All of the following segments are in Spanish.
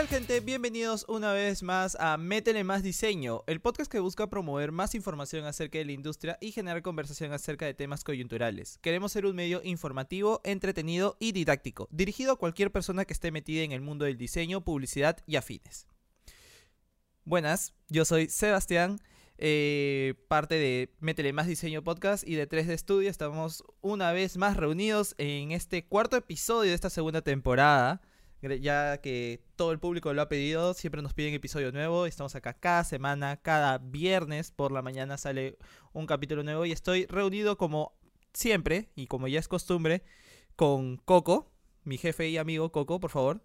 tal gente? Bienvenidos una vez más a Métele Más Diseño, el podcast que busca promover más información acerca de la industria y generar conversación acerca de temas coyunturales. Queremos ser un medio informativo, entretenido y didáctico, dirigido a cualquier persona que esté metida en el mundo del diseño, publicidad y afines. Buenas, yo soy Sebastián, eh, parte de Métele Más Diseño Podcast y de 3D Studio. Estamos una vez más reunidos en este cuarto episodio de esta segunda temporada ya que todo el público lo ha pedido, siempre nos piden episodio nuevo, estamos acá cada semana, cada viernes por la mañana sale un capítulo nuevo y estoy reunido como siempre y como ya es costumbre con Coco, mi jefe y amigo Coco, por favor.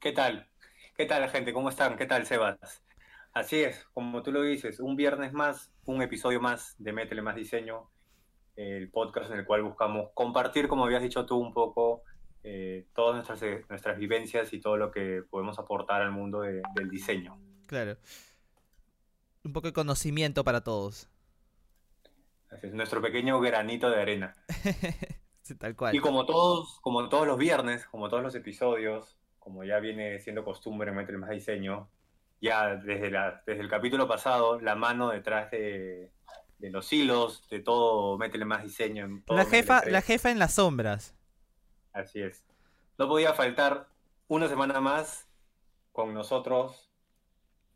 ¿Qué tal? ¿Qué tal gente? ¿Cómo están? ¿Qué tal Sebas? Así es, como tú lo dices, un viernes más, un episodio más de Métele Más Diseño, el podcast en el cual buscamos compartir, como habías dicho tú, un poco eh, todas nuestras, eh, nuestras vivencias y todo lo que podemos aportar al mundo del diseño. Claro. Un poco de conocimiento para todos. Así es, nuestro pequeño granito de arena. tal cual. Y como todos, como todos los viernes, como todos los episodios, como ya viene siendo costumbre en Más Diseño, ya desde, la, desde el capítulo pasado, la mano detrás de, los hilos, de todo Métele Más Diseño. la, jefa, la jefa en las sombras. Así es. No podía faltar una semana más con nosotros,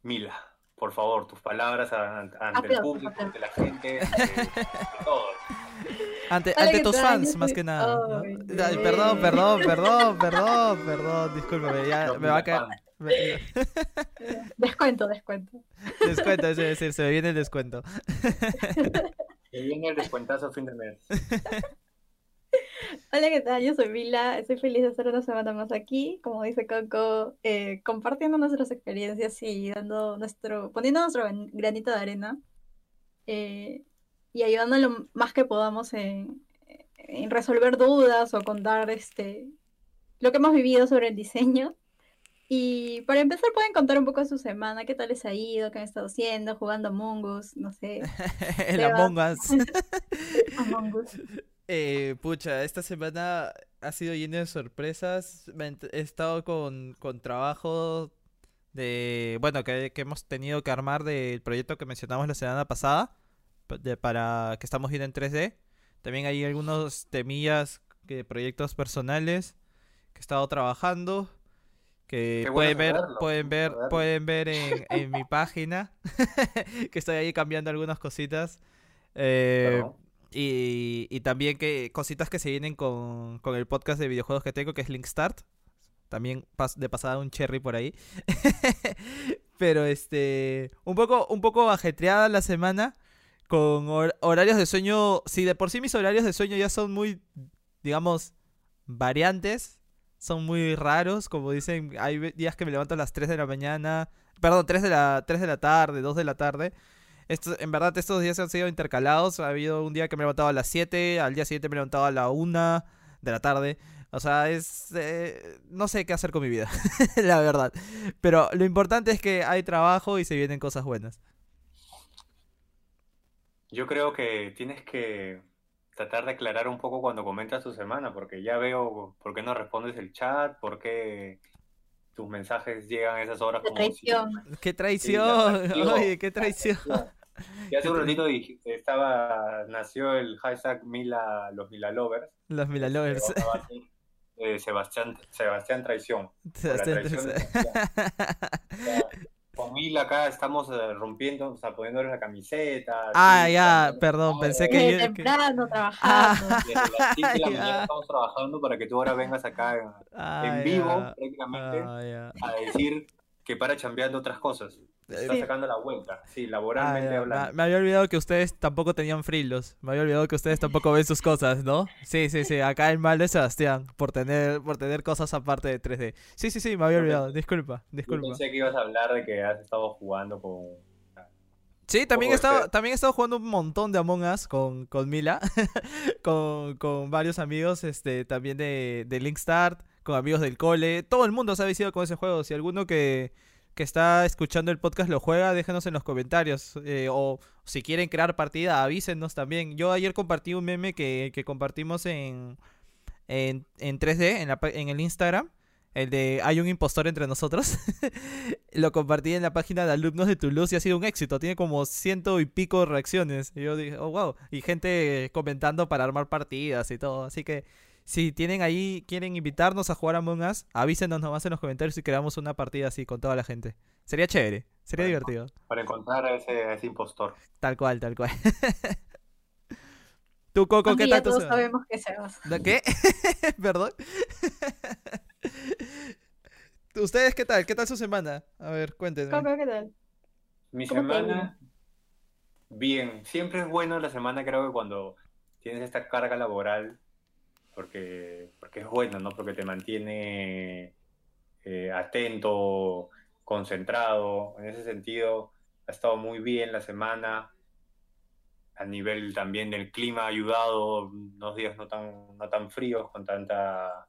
Mila. Por favor, tus palabras ante el público, ante la gente, ante, todos. Ante, tus fans, más que nada. perdón, perdón, perdón, perdón, perdón, discúlpame, ya me va a caer. Descuento, descuento. Descuento, es decir, se me viene el descuento. Se viene el descuentazo fin de mes. Hola, ¿qué tal? Yo soy Vila, estoy feliz de estar una semana más aquí, como dice Coco, eh, compartiendo nuestras experiencias y dando nuestro, poniendo nuestro granito de arena eh, y ayudando lo más que podamos en, resolver dudas o contar este, lo que hemos vivido sobre el diseño. Y para empezar pueden contar un poco de su semana, qué tal les ha ido, qué han estado haciendo, jugando Among Us, no sé. el Among Us. Among Us. Eh, pucha, esta semana ha sido llena de sorpresas. He estado con, con trabajo de, bueno, que, hemos tenido que armar del proyecto que mencionamos la semana pasada, para que estamos viendo en 3D. También hay algunos temillas de proyectos personales que he estado trabajando que pueden ver, pueden ver, pueden ver en, en mi página que estoy ahí cambiando algunas cositas. Eh, y, también que cositas que se vienen con, el podcast de videojuegos que tengo, que es Link Start. También de pasada un cherry por ahí. Pero este. Un poco, un poco ajetreada la semana. Con horarios de sueño. Si de por sí mis horarios de sueño ya son muy. digamos. variantes. Son muy raros. Como dicen, hay días que me levanto a las 3 de la mañana. Perdón, 3 de la, 3 de la tarde, 2 de la tarde en verdad, estos días han sido intercalados. Ha habido un día que me he levantado a las 7, al día siguiente me he levantado a la 1 de la tarde. O sea, es. Eh, no sé qué hacer con mi vida, la verdad. Pero lo importante es que hay trabajo y se vienen cosas buenas. Yo creo que tienes que tratar de aclarar un poco cuando comentas tu semana, porque ya veo por qué no respondes el chat, por qué tus mensajes llegan a esas horas. Qué traición. qué traición. Oye, qué traición. Y hace un ratito estaba, nació el hashtag Mila, los Mila Lovers. Los Mila Lovers. Eh, Sebastián, Sebastián Traición. Sebastián Traición. Con Mila acá estamos eh, rompiendo, o sea, poniéndole la camiseta. Ah, ya, perdón, pensé que... Desde temprano trabajando. Desde las 5 de la mañana estamos trabajando para que tú ahora vengas acá en, ah, vivo, prácticamente, ah, a decir que para chambeando otras cosas. Está sacando la vuelta, sí, laboralmente ah, hablando. Me, había olvidado que ustedes tampoco tenían frilos. Me había olvidado que ustedes tampoco ven sus cosas, ¿no? Sí, sí, sí. Acá el mal de Sebastián por tener, por tener cosas aparte de 3D. Sí, sí, sí, me había olvidado. Disculpa, disculpa. Yo pensé que ibas a hablar de que has estado jugando con. Sí, también he, estado, también he estado jugando un montón de Among Us con, con Mila, con, con, varios amigos este, también de, de Link Start, con amigos del cole. Todo el mundo se ha viciado con ese juego. Si alguno que, que está escuchando el podcast lo juega, déjenos en los comentarios. Eh, o si quieren crear partida, avísenos también. Yo ayer compartí un meme que, compartimos en, en, 3D, en, en el Instagram. el de Hay un impostor entre nosotros. lo compartí en la página de alumnos de Toulouse y ha sido un éxito. Tiene como ciento y pico reacciones. Y yo dije, oh, wow. Y gente comentando para armar partidas y todo. Así que si tienen ahí, quieren invitarnos a jugar a Among Us, avísenos nomás en los comentarios y creamos una partida así con toda la gente. Sería chévere, sería divertido. Para encontrar a ese, a ese impostor. Tal cual, tal cual. Tú, Coco, ¿qué tal tu todos semana? sabemos que se va. ¿De ¿Qué? ¿Perdón? ¿Ustedes qué tal? ¿Qué tal su semana? A ver, cuéntenme. Coco, ¿qué tal? Mi ¿Cómo te ha semana, bien. Siempre es bueno la semana, creo que cuando tienes esta carga laboral, porque, porque es bueno, ¿no? Porque te mantiene eh, atento, concentrado. En ese sentido, ha estado muy bien la semana. A nivel también del clima ha ayudado, unos días no tan, no tan fríos, con tanta,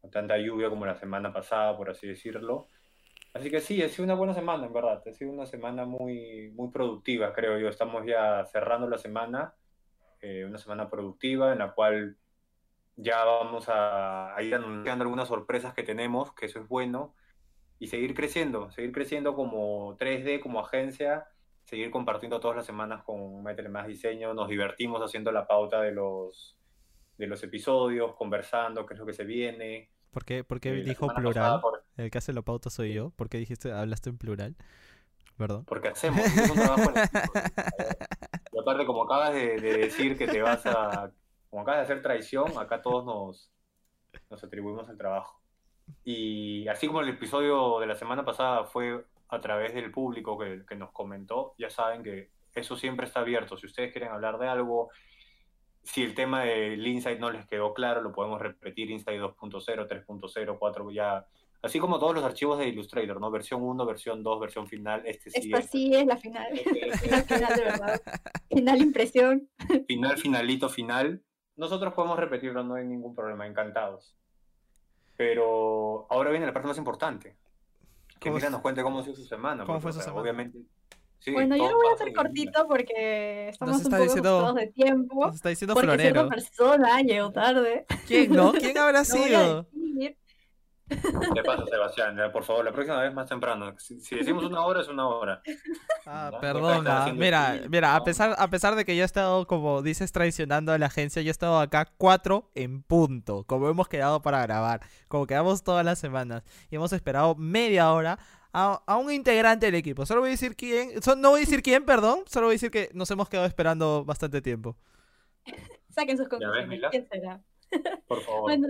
con tanta lluvia como la semana pasada, por así decirlo. Así que sí, ha sido una buena semana, en verdad. Ha sido una semana muy, muy productiva, creo yo. Estamos ya cerrando la semana, eh, una semana productiva en la cual ya vamos a, a ir anunciando algunas sorpresas que tenemos, que eso es bueno, y seguir creciendo, seguir creciendo como 3D, como agencia, seguir compartiendo todas las semanas con Métele Más Diseño. Nos divertimos haciendo la pauta de los, de los episodios, conversando qué es lo que se viene. ¿Por qué, por qué Eh, dijo plural? por- El que hace la pauta soy yo. ¿Por qué dijiste, hablaste en plural? Perdón. Porque hacemos, es un trabajo en equipo. Y aparte, como acabas de, de decir que te vas a, como acabas de hacer traición, acá todos nos, nos atribuimos el trabajo. Y así como el episodio de la semana pasada fue a través del público que, que nos comentó, ya saben que eso siempre está abierto. Si ustedes quieren hablar de algo, si el tema del Insight no les quedó claro, lo podemos repetir, Insight 2.0, 3.0, 4, ya. Así como todos los archivos de Illustrator, ¿no? Versión 1, versión 2, versión final, este sí Esta es. sí es la final. este es- La final de verdad. Final impresión. final, finalito, final. Nosotros podemos repetirlo, no hay ningún problema, encantados. Pero ahora viene la parte más importante. Que ¿Cómo Mira nos cuente cómo ha sido su semana. cómo fue su semana? Obviamente. sí, Bueno, yo lo voy a hacer cortito porque estamos un poco diciendo- de tiempo. Nos está diciendo Porque florero. cierta persona llegó tarde. ¿Quién, no? ¿Quién habrá No voy a sido? decir. Te pasa, Sebastián. Por favor, la próxima vez más temprano. Si, si decimos una hora, es una hora. Ah, está ah, Mira, mira, a pesar, a pesar de que yo he estado, como dices, traicionando a la agencia, yo he estado acá cuatro en punto, como hemos quedado para grabar, como quedamos todas las semanas, y hemos esperado media hora a, a un integrante del equipo. Solo voy a decir quién, so- no voy a decir quién, perdón, solo voy a decir que nos hemos quedado esperando bastante tiempo. Saquen sus ves, conclusiones. Mila? ¿Quién será? Por favor. Bueno,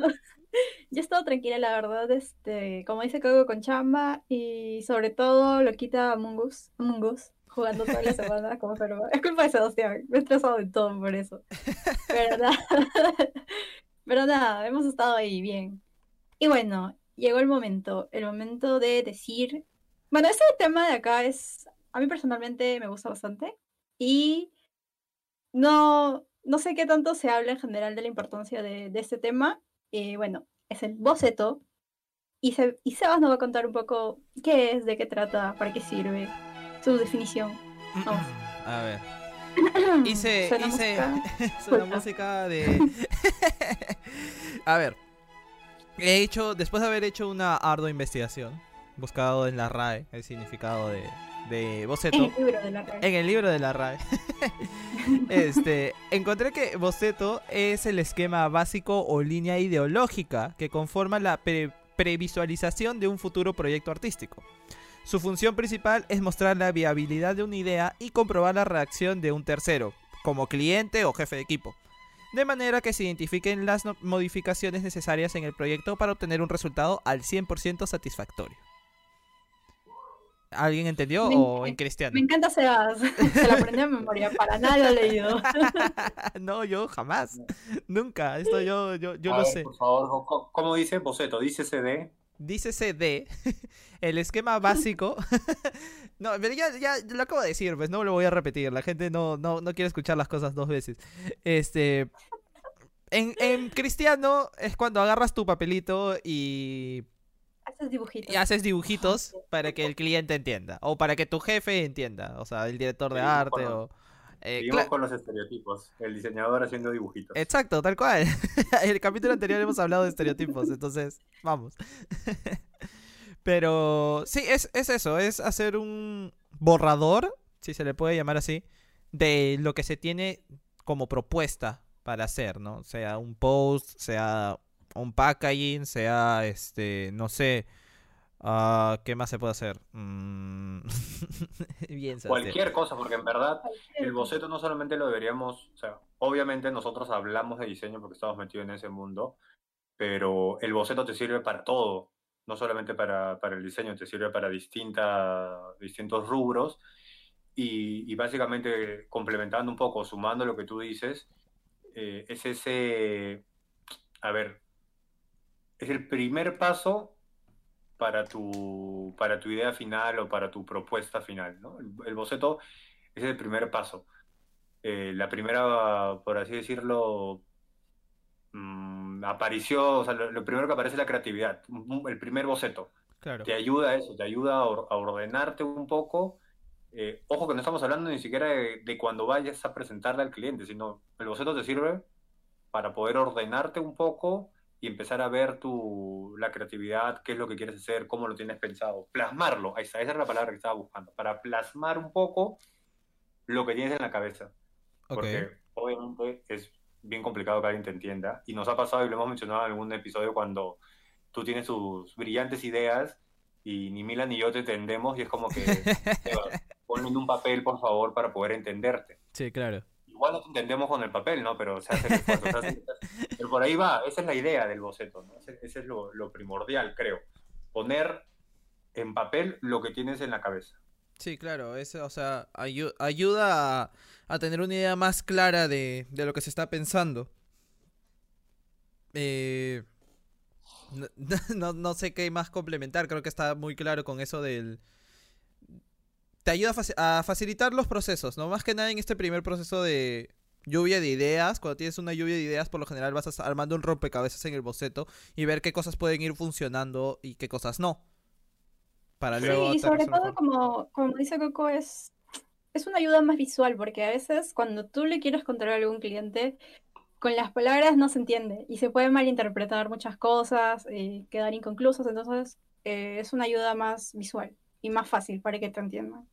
yo he estado tranquila, la verdad, este, como dice Coco con chamba y sobre todo lo quita Among Us, Among Us, jugando toda la semana como. Es culpa de Sebastián, me he estresado de todo por eso. Pero nada, pero nada, hemos estado ahí bien. Y bueno, llegó el momento, el momento de decir, bueno, este tema de acá es, a mí personalmente me gusta bastante y no, no sé qué tanto se habla en general de la importancia de, de este tema. Y bueno, es el boceto. Y, Se- y Sebas nos va a contar un poco qué es, de qué trata, para qué sirve, su definición. Vamos. A ver. Hice, hice, música. suena música de... A ver, he hecho, después de haber hecho una ardua investigación, buscado en la RAE el significado de, de En boceto, el libro de la red. en el libro de la RAE, este, encontré que boceto es el esquema básico o línea ideológica que conforma la pre- previsualización de un futuro proyecto artístico. Su función principal es mostrar la viabilidad de una idea y comprobar la reacción de un tercero, como cliente o jefe de equipo, de manera que se identifiquen las no- modificaciones necesarias en el proyecto para obtener un resultado al 100% satisfactorio. ¿Alguien entendió Me o en cristiano? Me encanta Sebas, se lo aprendió de memoria, para nada lo ha leído. no, yo jamás. Nunca. Esto yo, yo, yo A lo ver, sé. Por favor, ¿cómo- ¿cómo dice Boceto? Dice CD. Dícese de el esquema básico. no, pero ya, ya lo acabo de decir, pues no lo voy a repetir. La gente no, no, no quiere escuchar las cosas dos veces. Este. En, en cristiano es cuando agarras tu papelito y, Haces dibujitos. y haces dibujitos para que el cliente entienda. O para que tu jefe entienda. O sea, el director de arte o. Eh, Seguimos con los estereotipos. El diseñador haciendo dibujitos. Exacto, tal cual. En el capítulo anterior hemos hablado de estereotipos, entonces, vamos. Pero sí, es, es eso, es hacer un borrador, si se le puede llamar así, de lo que se tiene como propuesta para hacer, ¿no? Sea un post, sea un packaging, sea, este, no sé, ah, ¿qué más se puede hacer? Mm, Bien. Cualquier cosa, porque en verdad el boceto no solamente lo deberíamos, o sea, obviamente nosotros hablamos de diseño porque estamos metidos en ese mundo, pero el boceto te sirve para todo, no solamente para, para el diseño, te sirve para distinta, distintos rubros y, y básicamente complementando un poco, sumando lo que tú dices, eh, es ese, a ver, es el primer paso para tu, para tu idea final o para tu propuesta final, ¿no? El, el boceto es el primer paso. Eh, la primera, por así decirlo, mm, aparición, o sea, lo, lo primero que aparece es la creatividad, el primer boceto. Claro. Te ayuda a eso, te ayuda a, or- a ordenarte un poco. Eh, ojo que no estamos hablando ni siquiera de, de cuando vayas a presentarle al cliente, sino el boceto te sirve para poder ordenarte un poco y empezar a ver tu, la creatividad, qué es lo que quieres hacer, cómo lo tienes pensado, plasmarlo, ahí está, esa es la palabra que estaba buscando, para plasmar un poco lo que tienes en la cabeza, Ok. porque obviamente es bien complicado que alguien te entienda, y nos ha pasado y lo hemos mencionado en algún episodio cuando tú tienes tus brillantes ideas y ni Mila ni yo te entendemos y es como que, ponlo en un papel por favor para poder entenderte Sí, claro. igual nos entendemos con el papel, ¿no? Pero se hace el esfuerzo, se hace- Por ahí va, esa es la idea del boceto, ¿no? Ese, es lo, primordial, creo. Poner en papel lo que tienes en la cabeza. Sí, claro, es, o sea, ayu- ayuda a, tener una idea más clara de, lo que se está pensando. Eh, no, sé qué más complementar, creo que está muy claro con eso del... Te ayuda a, a facilitar los procesos, ¿no? Más que nada en este primer proceso de lluvia de ideas. Cuando tienes una lluvia de ideas, por lo general vas a estar armando un rompecabezas en el boceto y ver qué cosas pueden ir funcionando y qué cosas no. Para Sí, luego Sí, y sobre todo, como, como dice Coco, es, es una ayuda más visual, porque a veces cuando tú le quieres contar a algún cliente, con las palabras no se entiende y se pueden malinterpretar muchas cosas, eh, quedar inconclusas, entonces eh, es una ayuda más visual y más fácil para que te entiendan.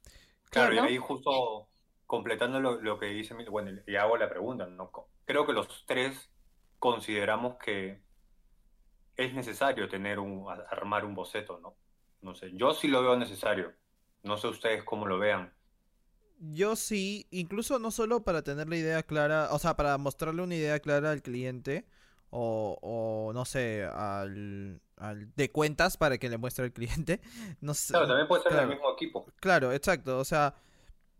Claro, y Claro. ahí justo completando lo, lo que dice, bueno, y hago la pregunta, ¿no? Creo que los tres consideramos que es necesario tener un, armar un boceto, ¿no? No sé, yo sí lo veo necesario. No sé ustedes cómo lo vean. Yo sí, incluso no solo para tener la idea clara, o sea, para mostrarle una idea clara al cliente, o, o no sé, al, al de cuentas para que le muestre al cliente. No sé, Claro, también puede ser claro. del mismo equipo. Claro, exacto. O sea,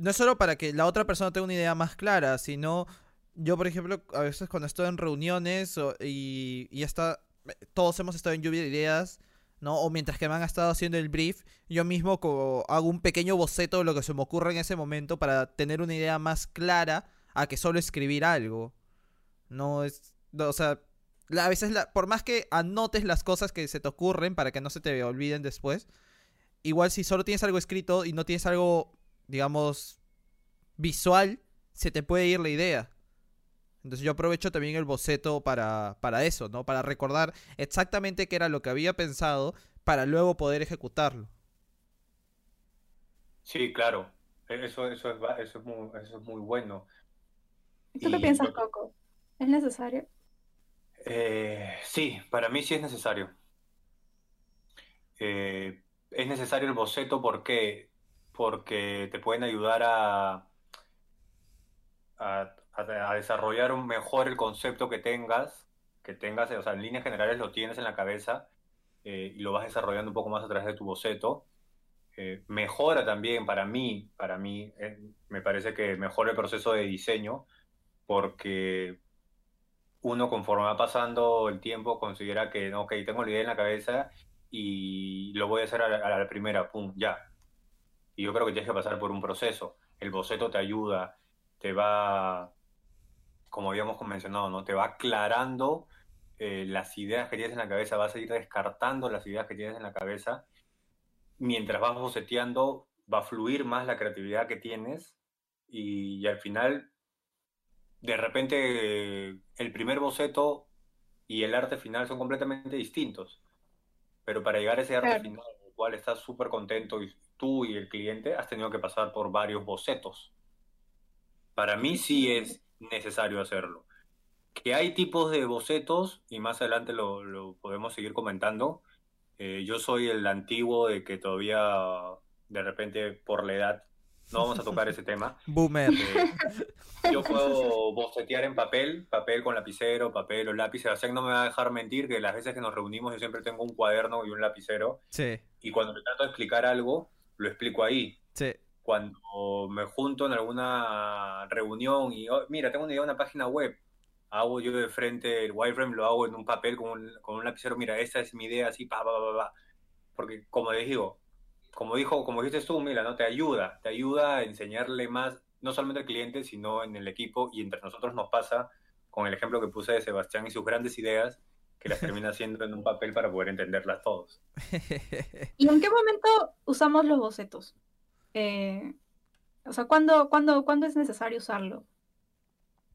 no es solo para que la otra persona tenga una idea más clara, sino yo, por ejemplo, a veces cuando estoy en reuniones o- y, y está, todos hemos estado en lluvia de ideas, ¿no? O mientras que me han estado haciendo el brief, yo mismo hago un pequeño boceto de lo que se me ocurre en ese momento para tener una idea más clara a que solo escribir algo. No es, o sea, a veces por más que anotes las cosas que se te ocurren para que no se te olviden después, igual si solo tienes algo escrito y no tienes algo, digamos, visual, se te puede ir la idea. Entonces yo aprovecho también el boceto para, para eso, ¿no? Para recordar exactamente qué era lo que había pensado para luego poder ejecutarlo. Sí, claro. E- Eso, eso es, va- eso es muy, eso es muy bueno. ¿Y tú qué Y piensas, lo- Coco? ¿Es necesario? Eh, sí, para mí sí es necesario. Eh, es necesario el boceto ¿por qué? Porque te pueden ayudar a, a, a- desarrollar mejor el concepto que tengas, que tengas, o sea, en líneas generales lo tienes en la cabeza eh, y lo vas desarrollando un poco más a través de tu boceto. Eh, mejora también para mí, para mí, eh, me parece que mejora el proceso de diseño porque uno conforme va pasando el tiempo considera que, no, ok, tengo la idea en la cabeza y lo voy a hacer a la primera, pum, ya. Y yo creo que tienes que pasar por un proceso. El boceto te ayuda, te va, como habíamos mencionado, ¿no? Te va aclarando eh, las ideas que tienes en la cabeza, vas a ir descartando las ideas que tienes en la cabeza. Mientras vas boceteando, va a fluir más la creatividad que tienes y, al final, de repente, el primer boceto y el arte final son completamente distintos. Pero para llegar a ese arte final, el cual estás súper contento y tú y el cliente has tenido que pasar por varios bocetos. Para mí sí es necesario hacerlo. Que hay tipos de bocetos, y más adelante lo, podemos seguir comentando. Eh, yo soy el antiguo de que todavía, de repente, por la edad, no vamos a tocar ese tema. Boomer. Eh, yo puedo bocetear en papel, papel con lapicero, papel o lápiz. Sebastián no me va a dejar mentir que las veces que nos reunimos yo siempre tengo un cuaderno y un lapicero. Sí. Y cuando me trato de explicar algo, lo explico ahí. Sí. Cuando me junto en alguna reunión y, oh, mira, tengo una idea de una página web, hago yo de frente el wireframe, lo hago en un papel con un, con un lapicero, mira, esa es mi idea, así, pa, pa, pa, pa. Porque, como les digo, como dijo, como dijiste tú, Mila, ¿no? Te ayuda, te ayuda a enseñarle más, no solamente al cliente, sino en el equipo, y entre nosotros nos pasa con el ejemplo que puse de Sebastián y sus grandes ideas, que las termina haciendo en un papel para poder entenderlas todos. ¿Y en qué momento usamos los bocetos? Eh, o sea, ¿cuándo, cuándo, ¿cuándo es necesario usarlo?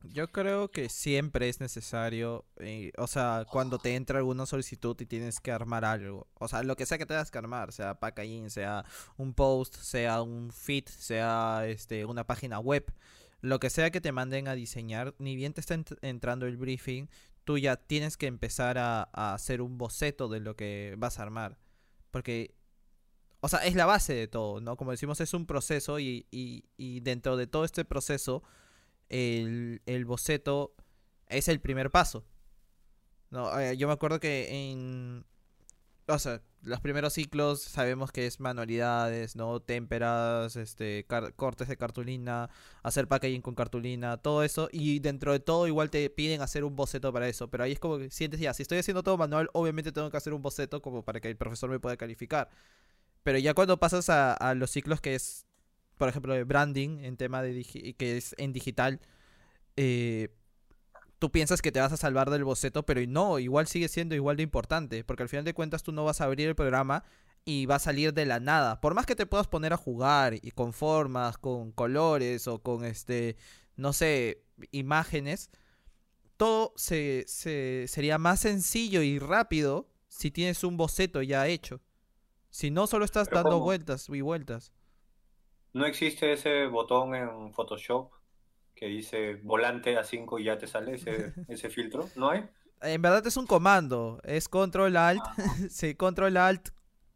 Yo creo que siempre es necesario, eh, o sea, cuando te entra alguna solicitud y tienes que armar algo, o sea, lo que sea que tengas que armar, sea packaging, sea un post, sea un feed, sea este una página web, lo que sea que te manden a diseñar, ni bien te está entrando el briefing, tú ya tienes que empezar a, hacer un boceto de lo que vas a armar, porque o sea, es la base de todo, ¿no? Como decimos, es un proceso y, y, y dentro de todo este proceso el, el boceto es el primer paso. No, eh, yo me acuerdo que en. O sea, los primeros ciclos sabemos que es manualidades, ¿no? Témperas, este, cortes de cartulina, hacer packaging con cartulina, todo eso. Y dentro de todo, igual te piden hacer un boceto para eso. Pero ahí es como que sientes ya, si estoy haciendo todo manual, obviamente tengo que hacer un boceto como para que el profesor me pueda calificar. Pero ya cuando pasas a, los ciclos que es por ejemplo, de branding, en tema de que es en digital, eh, tú piensas que te vas a salvar del boceto, pero no, igual sigue siendo igual de importante, porque al final de cuentas tú no vas a abrir el programa y va a salir de la nada. Por más que te puedas poner a jugar y con formas, con colores o con este, no sé, imágenes, todo se, sería más sencillo y rápido si tienes un boceto ya hecho. Si no, solo estás dando vueltas y vueltas. ¿No existe ese botón en Photoshop que dice volante a 5 y ya te sale ese, ese filtro? ¿No hay? En verdad es un comando, es control alt, ah. sí, control alt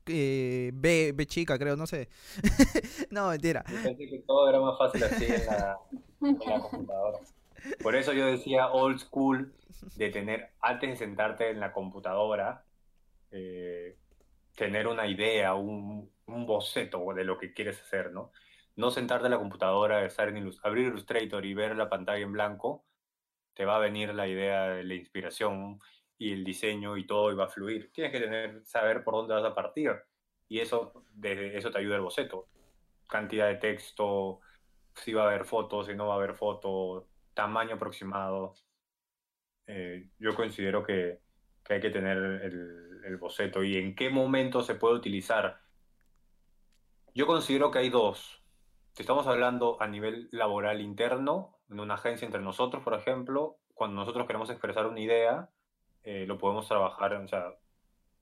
eh, B, B chica creo, no sé. no, mentira. pensé que todo era más fácil así en la, computadora. Por eso yo decía old school de tener, antes de sentarte en la computadora, eh, tener una idea, un, un boceto de lo que quieres hacer, ¿no? No sentarte en la computadora, estar en abrir Illustrator y ver la pantalla en blanco, te va a venir la idea de la inspiración y el diseño y todo y va a fluir. Tienes que tener, saber por dónde vas a partir y eso, de, eso te ayuda el boceto. Cantidad de texto, si va a haber fotos, si no va a haber fotos, tamaño aproximado. Eh, yo considero que, que, hay que tener el boceto y en qué momento se puede utilizar yo considero que hay dos. Si estamos hablando a nivel laboral interno, en una agencia entre nosotros, por ejemplo, cuando nosotros queremos expresar una idea, eh, lo podemos trabajar, o sea,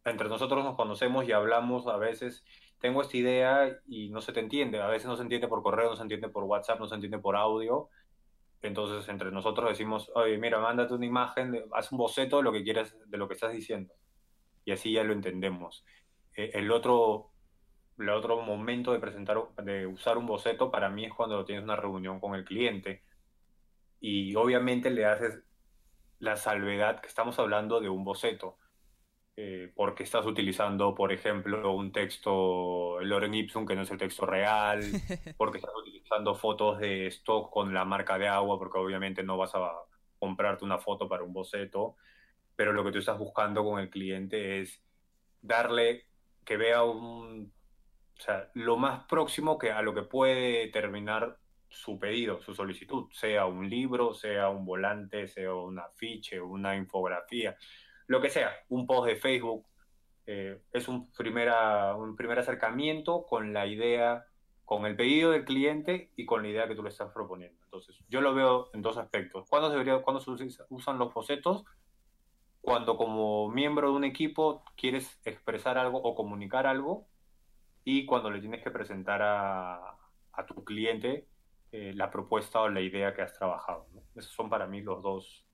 entre nosotros nos conocemos y hablamos a veces, tengo esta idea y no se te entiende, a veces no se entiende por correo, no se entiende por WhatsApp, no se entiende por audio, entonces entre nosotros decimos, oye, mira, mándate una imagen, haz un boceto de lo que quieras, de lo que estás diciendo, y así ya lo entendemos. Eh, el otro el otro momento de presentar, de usar un boceto para mí es cuando tienes una reunión con el cliente. Y obviamente le haces la salvedad que estamos hablando de un boceto. Eh, porque estás utilizando, por ejemplo, un texto, el Loren Ipsum, que no es el texto real, porque estás utilizando fotos de stock con la marca de agua, porque obviamente no vas a comprarte una foto para un boceto, pero lo que tú estás buscando con el cliente es darle que vea un o sea, lo más próximo que a lo que puede terminar su pedido, su solicitud, sea un libro, sea un volante, sea un afiche, una infografía, lo que sea, un post de Facebook, eh, es un, primera, un primer acercamiento con la idea con el pedido del cliente y con la idea que tú le estás proponiendo. Entonces, yo lo veo en dos aspectos. ¿Cuándo, debería, cuándo se usan los bocetos? Cuando como miembro de un equipo quieres expresar algo o comunicar algo y cuando le tienes que presentar a, a tu cliente eh, la propuesta o la idea que has trabajado. Esos son para mí los dos,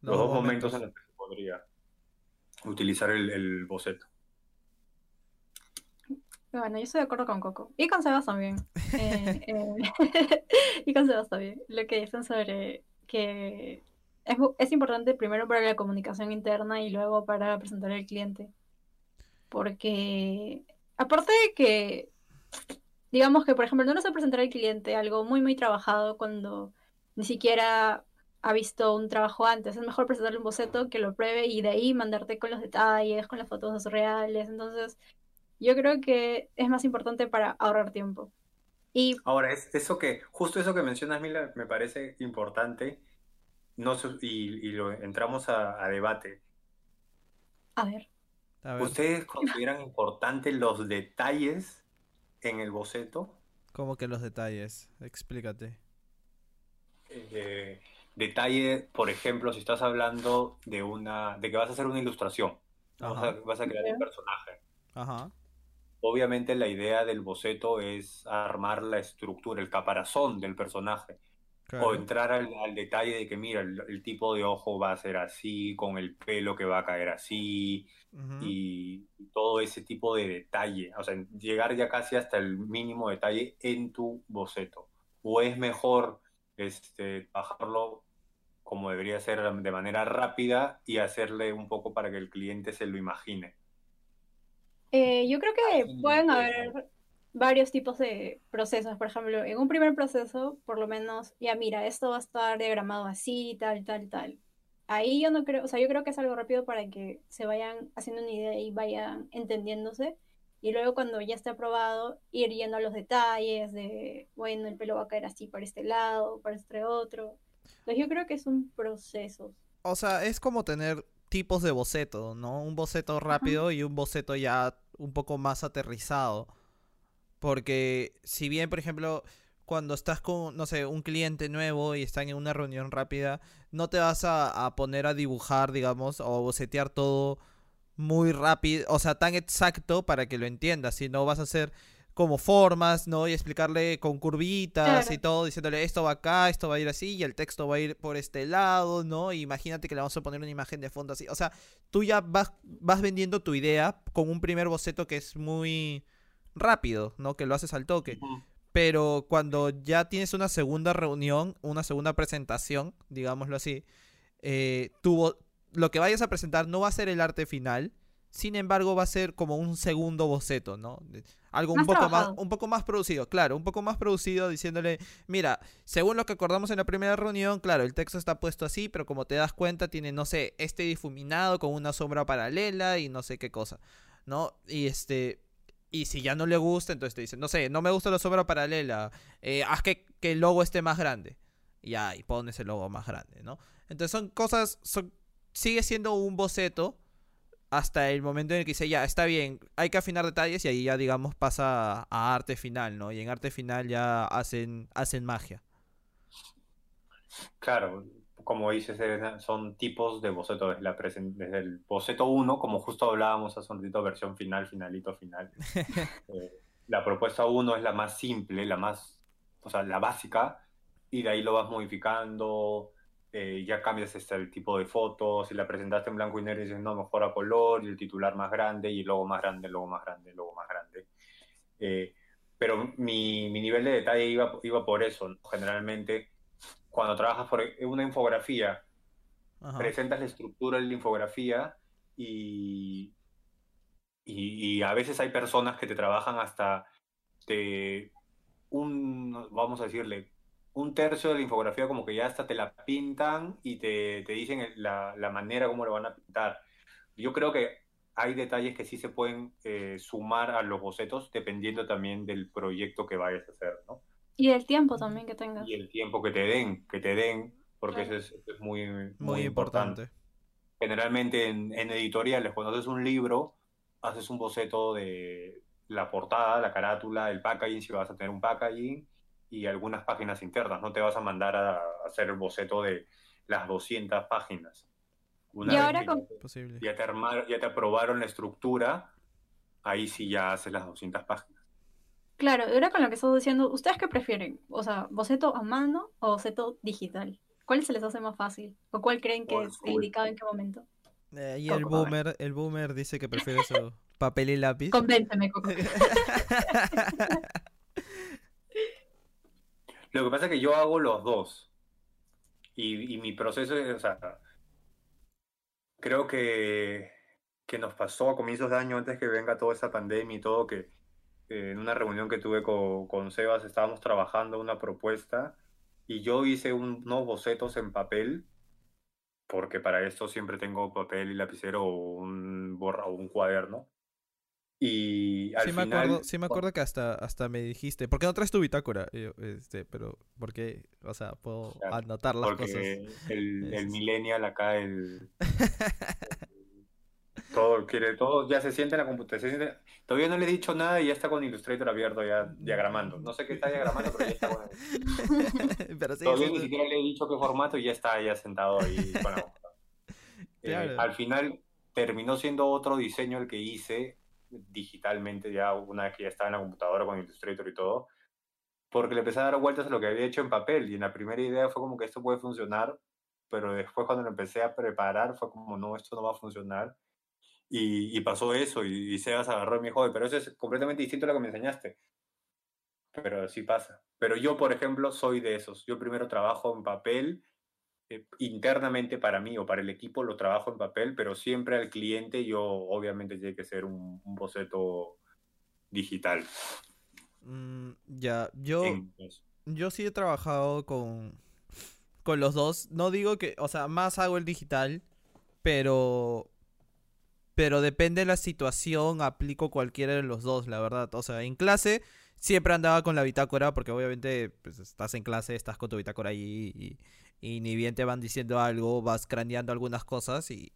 los, dos momentos. en los que se podría utilizar el, el boceto. Bueno, yo estoy de acuerdo con Coco. Y con Sebas también. Eh, eh, y con Sebas también. Lo que dicen sobre que es, es, importante primero para la comunicación interna y luego para presentar al cliente. Porque, aparte de que, digamos que, por ejemplo, no nos va a presentar al cliente algo muy, muy trabajado cuando ni siquiera ha visto un trabajo antes. Es mejor presentarle un boceto que lo pruebe y de ahí mandarte con los detalles, con las fotos reales. Entonces, yo creo que es más importante para ahorrar tiempo. Y... Ahora, es eso que, justo eso que mencionas, Mila, me parece importante no, y, y lo entramos a, debate. A ver. ¿Ustedes consideran importantes los detalles en el boceto? ¿Cómo que los detalles? Explícate. Eh, detalle, por ejemplo, si estás hablando de una, de que vas a hacer una ilustración, vas a, vas a, crear un personaje. Ajá. Obviamente la idea del boceto es armar la estructura, el caparazón del personaje. O entrar al, detalle de que, mira, el, tipo de ojo va a ser así, con el pelo que va a caer así, y, todo ese tipo de detalle. O sea, llegar ya casi hasta el mínimo detalle en tu boceto. O es mejor este, bajarlo como debería ser de manera rápida y hacerle un poco para que el cliente se lo imagine. Eh, yo creo que pueden haber varios tipos de procesos. Por ejemplo, en un primer proceso, por lo menos, ya mira, esto va a estar diagramado así, tal, tal, tal. Ahí yo no creo, o sea, yo creo que es algo rápido para que se vayan haciendo una idea y vayan entendiéndose. Y luego cuando ya esté aprobado, ir yendo a los detalles de, bueno, el pelo va a caer así para este lado, para este otro. Entonces yo creo que es un proceso. O sea, es como tener tipos de boceto, ¿no? Un boceto rápido y un boceto ya un poco más aterrizado. Porque si bien, por ejemplo, cuando estás con, no sé, un cliente nuevo y están en una reunión rápida, no te vas a, poner a dibujar, digamos, o bocetear todo muy rápido, o sea, tan exacto para que lo entiendas, sino vas a hacer como formas, ¿no? Y explicarle con curvitas y todo, diciéndole esto va acá, esto va a ir así, y el texto va a ir por este lado, ¿no? imagínate que le vamos a poner una imagen de fondo así. O sea, tú ya vas, vas vendiendo tu idea con un primer boceto que es muy rápido, ¿no? Que lo haces al toque. Pero cuando ya tienes una segunda reunión, una segunda presentación, digámoslo así, eh, lo que vayas a presentar no va a ser el arte final, sin embargo va a ser como un segundo boceto, ¿no? Algo un poco más un poco más producido, claro, un poco más producido diciéndole, mira, según lo que acordamos en la primera reunión, claro, el texto está puesto así, pero como te das cuenta tiene no sé, este difuminado con una sombra paralela y no sé qué cosa, ¿no? Y este y si ya no le gusta, entonces te dicen, no sé, no me gusta la sombra paralela, eh, haz que, que, el logo esté más grande. Y y pones el logo más grande, ¿no? Entonces son cosas, son, sigue siendo un boceto, hasta el momento en el que dice, ya, está bien, hay que afinar detalles y ahí ya, digamos, pasa a arte final, ¿no? Y en arte final ya hacen, hacen magia. Claro, como dices, son tipos de boceto desde, la desde el boceto 1, como justo hablábamos hace un ratito, versión final, finalito, final. Eh, la propuesta 1 es la más simple, la más, o sea, la básica, y de ahí lo vas modificando, eh, ya cambias este, el tipo de fotos, si la presentaste en blanco y negro dices, no, mejor a color, y el titular más grande, y el logo más grande, el logo más grande, el logo más grande. Eh, pero mi, mi, nivel de detalle iba, iba por eso. Generalmente, cuando trabajas por una infografía, presentas la estructura de la infografía y, y, y, a veces hay personas que te trabajan hasta de un, vamos a decirle, un tercio de la infografía como que ya hasta te la pintan y te, te dicen la, la, manera como lo van a pintar. Yo creo que hay detalles que sí se pueden eh, sumar a los bocetos dependiendo también del proyecto que vayas a hacer, ¿no? Y del tiempo también que tengas. Y el tiempo que te den, que te den, porque eso, es, es, muy, muy, importante. Generalmente en, en editoriales, cuando haces un libro, haces un boceto de la portada, la carátula, el packaging, si vas a tener un packaging, y algunas páginas internas. No te vas a mandar a, hacer el boceto de las 200 páginas. y ahora con... ya, te ya te aprobaron la estructura, ahí sí ya haces las 200 páginas. Claro, ahora con lo que estás diciendo, ¿ustedes qué prefieren? O sea, ¿boceto a mano o boceto digital? ¿Cuál se les hace más fácil? ¿O cuál creen que es indicado en qué momento? Eh, y el boomer, el boomer dice que prefiere eso, papel y lápiz. Convénceme, Coco. Lo que pasa es que yo hago los dos. Y, mi proceso es, o sea, creo que, que nos pasó a comienzos de año, antes que venga toda esa pandemia y todo, que en una reunión que tuve con, con Sebas estábamos trabajando una propuesta y yo hice unos bocetos en papel, porque para esto siempre tengo papel y lapicero o un borra o un cuaderno. Y al sí, final, me acuerdo, sí me acuerdo que hasta, hasta me dijiste, ¿por qué no traes tu bitácora? este, pero, ¿por qué? O sea, puedo anotar las porque cosas. El, el millennial acá, el... todo quiere, todo ya se siente en la computadora. Todavía no le he dicho nada y ya está con Illustrator abierto, ya diagramando. No sé qué está diagramando, pero ya está con pero Todavía ni siquiera le he dicho qué formato y ya está ya sentado ahí con la computadora. Eh, al final terminó siendo otro diseño el que hice digitalmente ya una vez que ya estaba en la computadora con Illustrator y todo, porque le empecé a dar vueltas a lo que había hecho en papel y en la primera idea fue como que esto puede funcionar, pero después cuando lo empecé a preparar fue como no, esto no va a funcionar y, pasó eso y, se Sebas agarró y me dijo, pero eso es completamente distinto a lo que me enseñaste. Pero sí pasa. Pero yo, por ejemplo, soy de esos. Yo primero trabajo en papel eh, internamente para mí o para el equipo lo trabajo en papel, pero siempre al cliente yo obviamente tiene que ser un, boceto digital. Mm, ya, yo, yo sí he trabajado con, con los dos. No digo que, o sea, más hago el digital, pero pero depende de la situación, aplico cualquiera de los dos, la verdad. O sea, en clase siempre andaba con la bitácora, porque obviamente pues, estás en clase, estás con tu bitácora ahí y, ni bien te van diciendo algo, vas craneando algunas cosas y,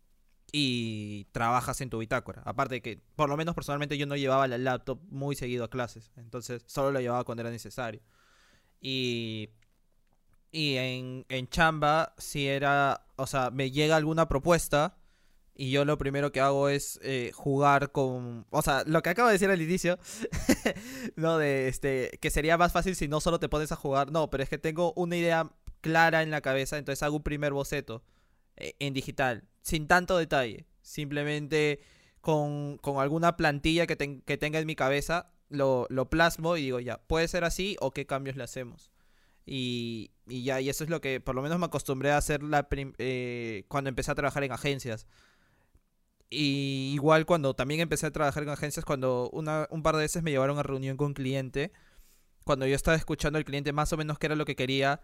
trabajas en tu bitácora. Aparte que, por lo menos personalmente, yo no llevaba la laptop muy seguido a clases, entonces solo lo llevaba cuando era necesario. Y, y en, en chamba, si era, o sea, me llega alguna propuesta y yo lo primero que hago es eh, jugar con. O sea, lo que acabo de decir al inicio. no, de este. Que sería más fácil si no solo te pones a jugar. No, pero es que tengo una idea clara en la cabeza, entonces hago un primer boceto eh, en digital, sin tanto detalle, simplemente con, alguna plantilla que, que, tenga en mi cabeza, lo, lo, plasmo y digo, ya, puede ser así o qué cambios le hacemos. Y, y ya, y eso es lo que por lo menos me acostumbré a hacer la eh, cuando empecé a trabajar en agencias. Y igual cuando también empecé a trabajar en agencias, cuando una, un par de veces me llevaron a reunión con un cliente, cuando yo estaba escuchando al cliente más o menos qué era lo que quería,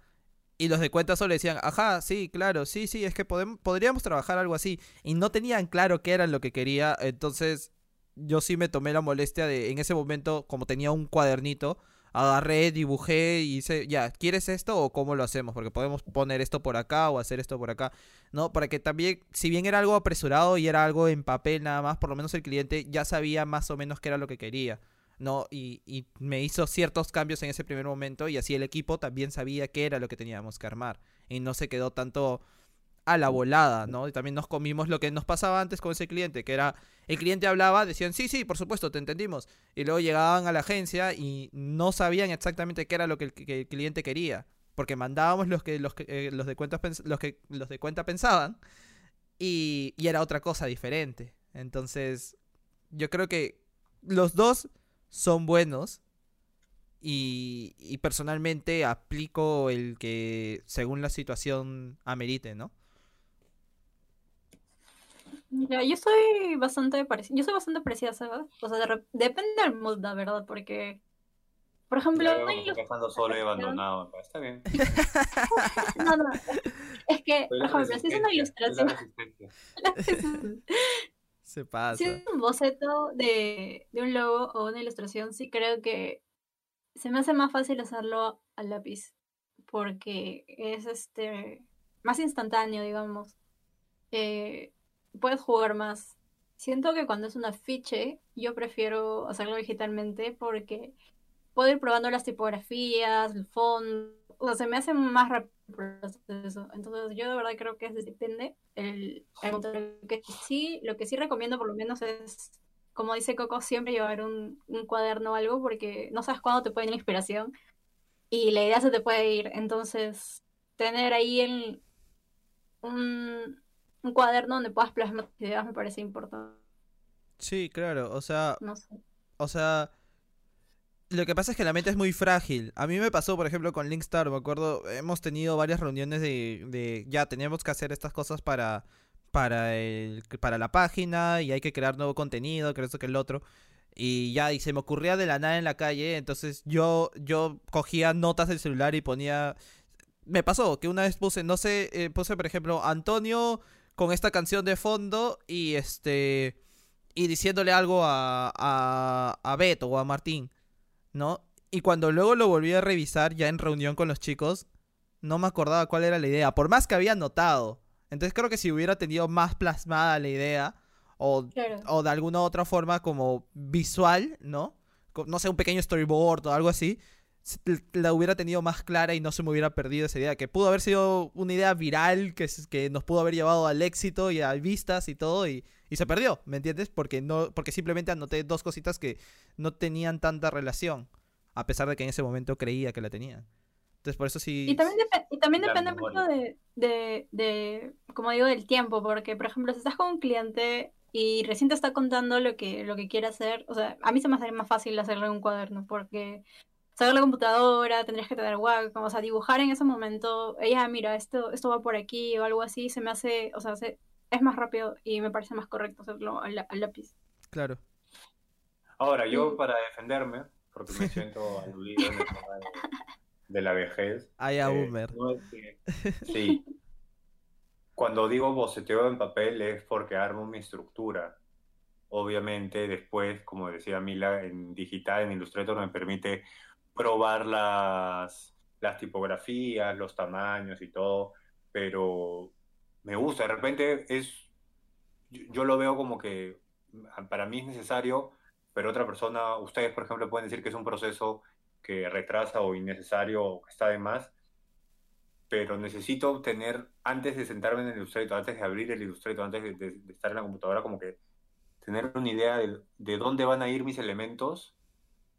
y los de cuenta solo decían, ajá, sí, claro, sí, sí, es que podemos, podríamos trabajar algo así. Y no tenían claro qué era lo que quería. Entonces yo sí me tomé la molestia de, en ese momento, como tenía un cuadernito, agarré, dibujé y hice, ya, ¿quieres esto o cómo lo hacemos? Porque podemos poner esto por acá o hacer esto por acá. No, para que también, si bien era algo apresurado y era algo en papel nada más, por lo menos el cliente ya sabía más o menos qué era lo que quería. ¿no? Y, y, me hizo ciertos cambios en ese primer momento y así el equipo también sabía qué era lo que teníamos que armar y no se quedó tanto a la volada, ¿no? Y también nos comimos lo que nos pasaba antes con ese cliente, que era, el cliente hablaba, decían, sí, sí, por supuesto, te entendimos, y luego llegaban a la agencia y no sabían exactamente qué era lo que el, cliente quería, porque mandábamos los que los, que, eh, los de cuenta los que los de cuenta pensaban y, y era otra cosa diferente. Entonces, yo creo que los dos son buenos. Y, personalmente aplico el que según la situación amerite, ¿no? Ya, yo soy bastante parecida, yo soy bastante parecida, ¿sabes? O sea, depende del mood, la verdad, porque, por ejemplo, no hay solo y abandonado, está bien. no, no, es que, por ejemplo, si es una ilustración, Se pasa. Si es un boceto de, de un logo o una ilustración, sí creo que se me hace más fácil hacerlo al lápiz. Porque es este más instantáneo, digamos. Eh, puedes jugar más. siento que cuando es un afiche, yo prefiero hacerlo digitalmente porque puedo ir probando las tipografías, el fondo, o se me hace más rápido el proceso. Entonces, yo de verdad creo que depende. El, el, que sí, lo que sí recomiendo por lo menos es, como dice Coco, siempre llevar un, un cuaderno o algo porque no sabes cuándo te puede ir la inspiración y la idea se te puede ir. Entonces, tener ahí el, un, un cuaderno donde puedas plasmar tus ideas me parece importante. Sí, claro, o sea, No sé. o sea, lo que pasa es que la mente es muy frágil. A mí me pasó, por ejemplo, con Linkstar, me acuerdo, hemos tenido varias reuniones de, de ya teníamos que hacer estas cosas para para el para la página y hay que crear nuevo contenido, que esto que el otro. Y ya, y se me ocurría de la nada en la calle, entonces yo yo cogía notas del celular y ponía me pasó que una vez puse, no sé, eh, puse por ejemplo Antonio con esta canción de fondo y este y diciéndole algo a, a, a Beto o a Martín, ¿no? Y cuando luego lo volví a revisar ya en reunión con los chicos, no me acordaba cuál era la idea, por más que había anotado. Entonces creo que si hubiera tenido más plasmada la idea, o, Claro. o de alguna otra forma como visual, ¿no? No sé, un pequeño storyboard o algo así, la hubiera tenido más clara y no se me hubiera perdido esa idea, que pudo haber sido una idea viral que, que nos pudo haber llevado al éxito y a vistas y todo, y, y se perdió, ¿me entiendes? Porque, no, porque simplemente anoté dos cositas que no tenían tanta relación, a pesar de que en ese momento creía que la tenían. Entonces por eso sí... Y también, depe- y también depende memoria. mucho de, de, de, como digo, del tiempo, porque, por ejemplo, si estás con un cliente y recién te está contando lo que, lo que quiere hacer, o sea, a mí se me hace más fácil hacerlo en un cuaderno, porque saber la computadora, tendrías que tener Wacom, o sea, dibujar en ese momento, ella, mira, esto, esto va por aquí o algo así, se me hace, o sea, se- es más rápido y me parece más correcto hacerlo al, al lápiz. Claro. Ahora, yo para defenderme, porque me siento aludido en el tema de, de la vejez. Ay, a eh, boomer. no es que- sí. Cuando digo boceteo en papel es porque armo mi estructura. Obviamente, después, como decía Mila, en digital, en Illustrator, me permite probar las, las tipografías, los tamaños y todo, pero me gusta. De repente es, yo, lo veo como que para mí es necesario, pero otra persona, ustedes, por ejemplo, pueden decir que es un proceso que retrasa o innecesario o está de más, pero necesito tener, antes de sentarme en el Illustrator, antes de abrir el Illustrator, antes de estar en la computadora, como que tener una idea de, de dónde van a ir mis elementos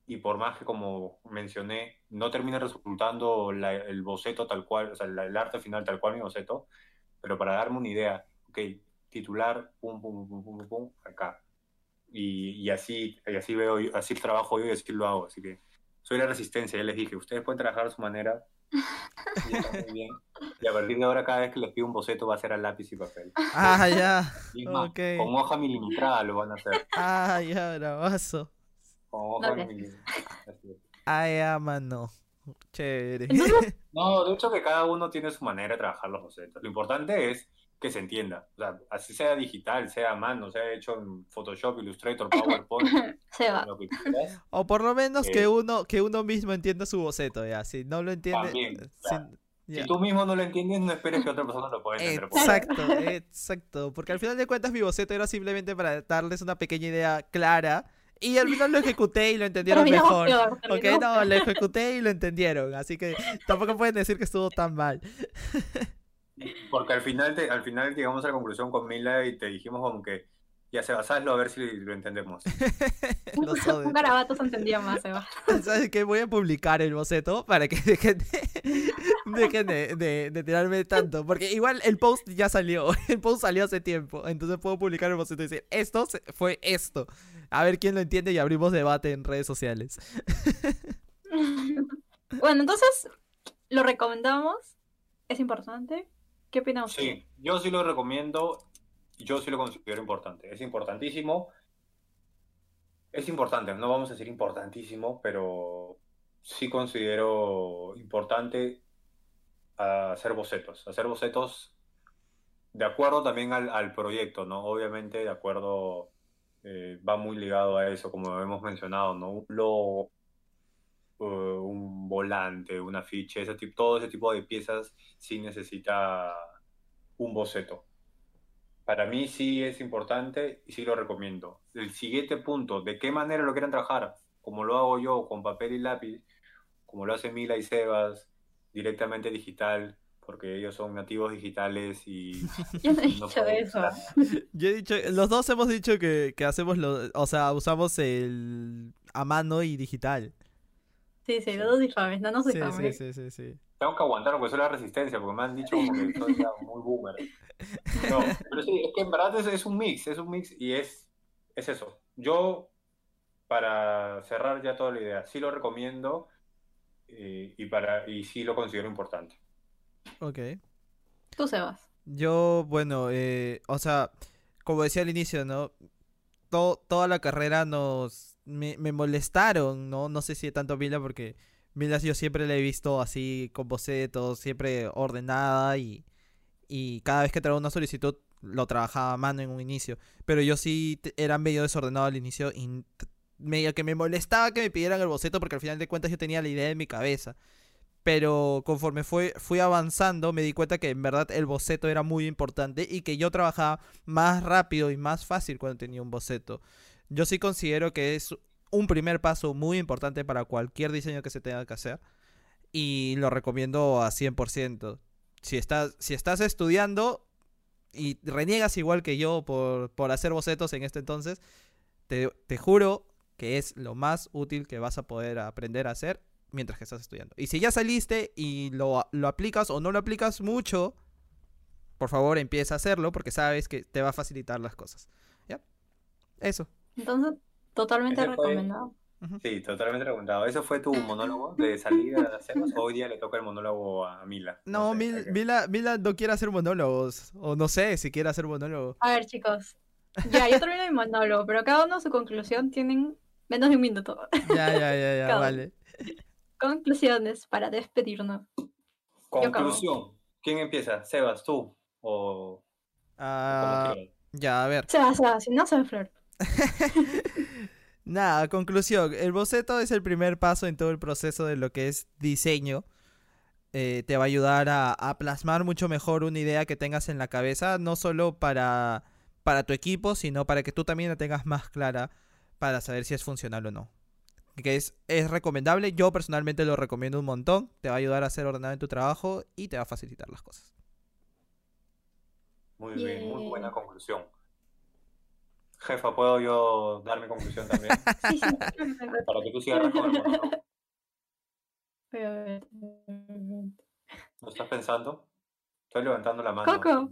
y por más que, como mencioné, no termine resultando la- el boceto tal cual, o sea, la- el arte final tal cual mi boceto, pero para darme una idea, ok, titular, pum, pum, pum, pum, pum, pum, acá. Y, y así, y así veo, yo- así trabajo yo y así lo hago, así que soy la resistencia, ya les dije, ustedes pueden trabajar a su manera, y está muy bien. Y a partir de ahora, cada vez que les pido un boceto va a ser a lápiz y papel. Ah, ya. Y es más, Ok. con hoja milimetrada lo van a hacer. Ah, ya, bravazo. No. Ay, ah, mano. Chévere. No, de hecho que cada uno tiene su manera de trabajar los bocetos. Lo importante es que se entienda. O sea, así sea digital, sea a mano, sea hecho en Photoshop, Illustrator, PowerPoint, se va. lo que quieras. O por lo menos Eh. que uno que uno mismo entienda su boceto, ya. Si no lo entiende, También, sin- claro. ya. Si tú mismo no lo entiendes, no esperes que otra persona lo pueda entender. por ti. Exacto, exacto. Porque al final de cuentas mi boceto era simplemente para darles una pequeña idea clara. Y al final lo ejecuté y lo entendieron Terminamos mejor. peor, Ok, no, lo ejecuté y lo entendieron. Así que tampoco pueden decir que estuvo tan mal. Porque al final, te- al final llegamos a la conclusión con Mila y te dijimos como que ya se hazlo a ver si lo entendemos. Un garabato se entendía más, se va. ¿Sabes qué? Voy a publicar el boceto para que dejen de, dejen de, de- de tirarme tanto. Porque igual el post ya salió. El post salió hace tiempo. Entonces puedo publicar el boceto y decir, esto fue esto. A ver quién lo entiende y abrimos debate en redes sociales. Bueno, entonces, ¿lo recomendamos? ¿Es importante? ¿Qué opina usted? Sí, yo sí lo recomiendo, yo sí lo considero importante. Es importantísimo. Es importante, no vamos a decir importantísimo, pero sí considero importante hacer bocetos. Hacer bocetos de acuerdo también al, al proyecto, ¿no? Obviamente, de acuerdo, eh, va muy ligado a eso, como hemos mencionado, ¿no? Un logo, eh, un volante, un afiche, ese tipo, todo ese tipo de piezas sí necesita un boceto. para mí sí es importante y sí lo recomiendo. El siguiente punto, ¿de qué manera lo quieren trabajar? Como lo hago yo, con papel y lápiz, como lo hace Mila y Sebas, directamente digital, porque ellos son nativos digitales y... Yo no he no dicho pueden eso. Yo he dicho, los dos hemos dicho que, que hacemos lo, o sea, usamos el a mano y digital. Sí, sí, no nos difames, no nos Sí, sí, difames. sí, sí, sí. Tengo que aguantar porque soy la resistencia, porque me han dicho como que soy ya muy boomer. No, pero sí, es que en verdad es, es un mix, es un mix y es, es eso. Yo, para cerrar ya toda la idea, sí lo recomiendo eh, y, para, y sí lo considero importante. Ok. Tú, Sebas. Yo, bueno, eh, o sea, como decía al inicio, ¿no? To- toda la carrera nos... Me, me molestaron, ¿no? No sé si tanto Mila porque Mila yo siempre la he visto así con bocetos, siempre ordenada y, y cada vez que traía una solicitud lo trabajaba a mano en un inicio. Pero yo sí era medio desordenado al inicio y medio que me molestaba que me pidieran el boceto porque al final de cuentas yo tenía la idea en mi cabeza. Pero conforme fui avanzando, me di cuenta que en verdad el boceto era muy importante y que yo trabajaba más rápido y más fácil cuando tenía un boceto. Yo sí considero que es un primer paso muy importante para cualquier diseño que se tenga que hacer y lo recomiendo a 100%. Si estás, si estás estudiando y reniegas igual que yo por, por hacer bocetos en este entonces, te, te juro que es lo más útil que vas a poder aprender a hacer mientras que estás estudiando. Y si ya saliste y lo, lo aplicas o no lo aplicas mucho, por favor empieza a hacerlo porque sabes que te va a facilitar las cosas. ¿Ya? Eso. Entonces, totalmente Ese fue- recomendado. Sí, totalmente recomendado. ¿Eso fue tu monólogo de salida de Sebas o hoy día le toca el monólogo a Mila? No, sé, Mil- Mila, Mila no quiere hacer monólogos. O no sé si quiere hacer monólogos. A ver, chicos. Ya, yo termino mi monólogo, pero cada uno su conclusión tienen menos de un minuto. Ya, ya, ya, ya, Cada- vale. Conclusiones para despedirnos. Conclusión. ¿Quién empieza? ¿Sebas, tú? ¿O Ah, quieras? ya, a ver. Sebas, Sebas, si no, se Flor. Nada, conclusión. El boceto es el primer paso en todo el proceso de lo que es diseño. Eh, te va a ayudar a, a plasmar mucho mejor una idea que tengas en la cabeza, no solo para, para tu equipo, sino para que tú también la tengas más clara para saber si es funcional o no. Que es, es recomendable, yo personalmente lo recomiendo un montón, te va a ayudar a ser ordenado en tu trabajo y te va a facilitar las cosas. Muy bien, muy buena conclusión. Jefa, ¿puedo yo dar mi conclusión también? Sí, sí. Para que tú cierres con el monólogo. Voy a ver. ¿Lo estás pensando? Estoy levantando la mano. Coco.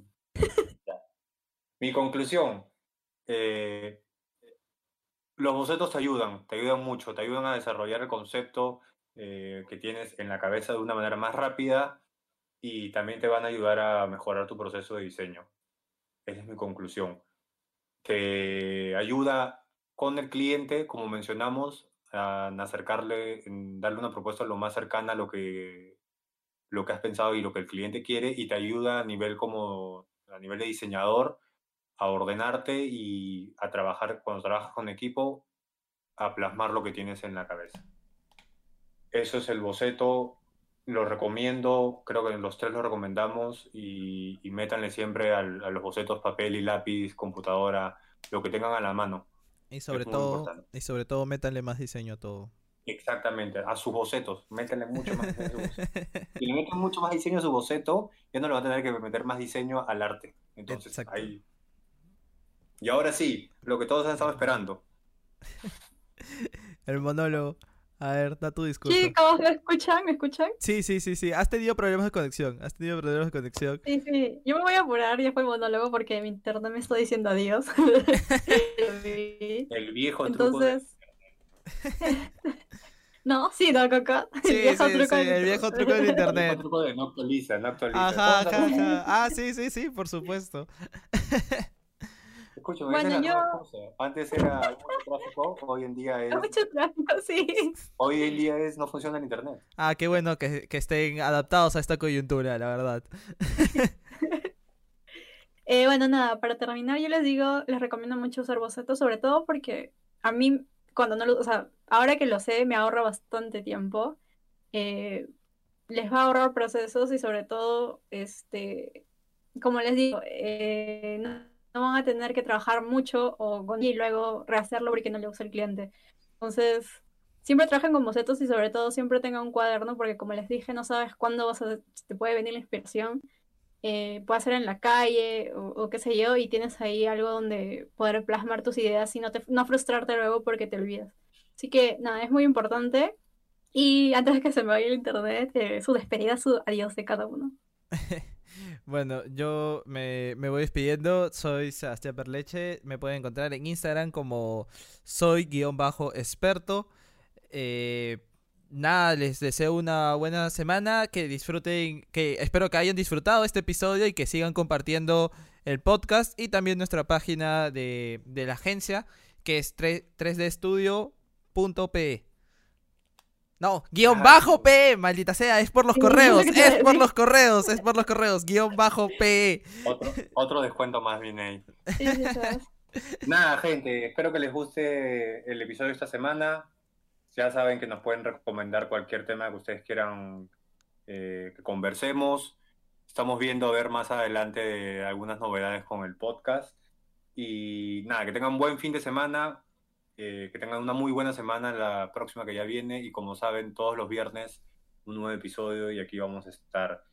Mi conclusión. eh, los bocetos te ayudan, te ayudan mucho, te ayudan a desarrollar el concepto eh, que tienes en la cabeza de una manera más rápida y también te van a ayudar a mejorar tu proceso de diseño. Esa es mi conclusión. Te ayuda con el cliente, como mencionamos, a acercarle, en darle una propuesta lo más cercana a lo que, lo que has pensado y lo que el cliente quiere y te ayuda a nivel como a nivel de diseñador a ordenarte y a trabajar cuando trabajas con equipo a plasmar lo que tienes en la cabeza. Eso es el boceto, lo recomiendo, creo que los tres lo recomendamos y, y métanle siempre al- a los bocetos papel y lápiz, computadora, lo que tengan a la mano. Y sobre todo, importante. y sobre todo métanle más diseño a todo. Exactamente, a sus bocetos, métanle mucho más diseño a sus bocetos. Si le meten mucho más diseño a su boceto, ya no le va a tener que meter más diseño al arte. Entonces, Exacto. ahí. Y ahora sí, lo que todos han estado esperando. El monólogo. A ver, da tu discurso. Chicos, ¿me escuchan? ¿Me escuchan? Sí, sí, sí, sí. Has tenido problemas de conexión. Has tenido problemas de conexión. Sí, sí. Yo me voy a apurar, ya fue el monólogo porque mi internet me está diciendo adiós. El viejo truco de- Entonces. No, sí, no, Coco. El Sí, viejo sí, truco sí, del el viejo truco del el viejo internet. truco de no actualiza, no actualiza. Ajá, ajá, ajá. Ah, sí, sí, sí, por supuesto. Escúchame, Bueno, yo-. Antes era mucho tráfico, hoy en día es, mucho tráfico, sí. hoy en día es no funciona el internet. Ah, qué bueno que, que estén adaptados a esta coyuntura, la verdad. Eh, bueno, nada, para terminar, yo les digo, les recomiendo mucho usar bocetos, sobre todo porque a mí, cuando no lo, o sea, ahora que lo sé, me ahorra bastante tiempo. Eh, les va a ahorrar procesos y sobre todo, este, como les digo, eh, no, no van a tener que trabajar mucho o con y luego rehacerlo porque no le gusta el cliente. Entonces, siempre trabajen con bocetos y sobre todo siempre tengan un cuaderno porque como les dije, no sabes cuándo vas a, te puede venir la inspiración. Eh, puede ser en la calle o, qué sé yo, y tienes ahí algo donde poder plasmar tus ideas y no, te, no frustrarte luego porque te olvidas. Así que nada, es muy importante. Y antes de que se me vaya el internet, eh, su despedida, su adiós de cada uno. Bueno, yo me, voy despidiendo. Soy Sebastián Perleche. Me pueden encontrar en Instagram como soy-experto. Eh, nada, les deseo una buena semana. Que disfruten, que espero que hayan disfrutado este episodio y que sigan compartiendo el podcast y también nuestra página de, de la agencia que es 3dstudio.pe. No, guion bajo P, maldita sea, es por los correos, es por los correos, es por los correos, guion bajo P. Otro, descuento más viene ahí. Nada, gente, espero que les guste el episodio de esta semana. Ya saben que nos pueden recomendar cualquier tema que ustedes quieran eh, que conversemos. Estamos viendo a ver más adelante algunas novedades con el podcast. Y nada, que tengan un buen fin de semana. Eh, que tengan una muy buena semana la próxima que ya viene y como saben, todos los viernes un nuevo episodio y aquí vamos a estar.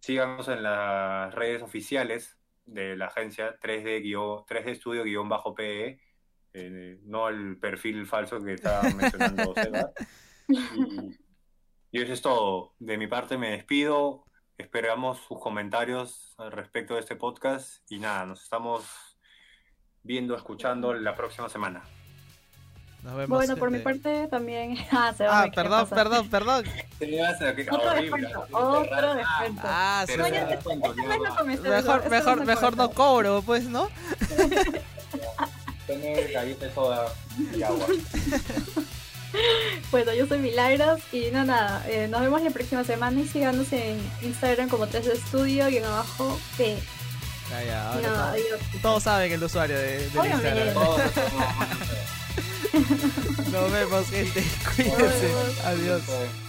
Síganos en las redes oficiales de la agencia 3D, 3D Studio-PE, eh, no el perfil falso que estaba mencionando Seba. Y, y eso es todo. De mi parte me despido. Esperamos sus comentarios al respecto de este podcast y nada, nos estamos viendo, escuchando la próxima semana bueno, por mi parte también. Ah, se va ah perdón, perdón, perdón, Otro descuento, otro descuento. Ah, sí. mejor, mejor, mejor no cobro, pues, ¿no? Tener galleta soda y agua. Bueno, yo soy Milagros y no nada, eh, nos vemos la próxima semana y síganos en Instagram como 3 Studio y en abajo P. Ya, ya, ahora no, todos, todos saben el usuario de, de Instagram. Nos vemos, gente. Cuídense. Adiós.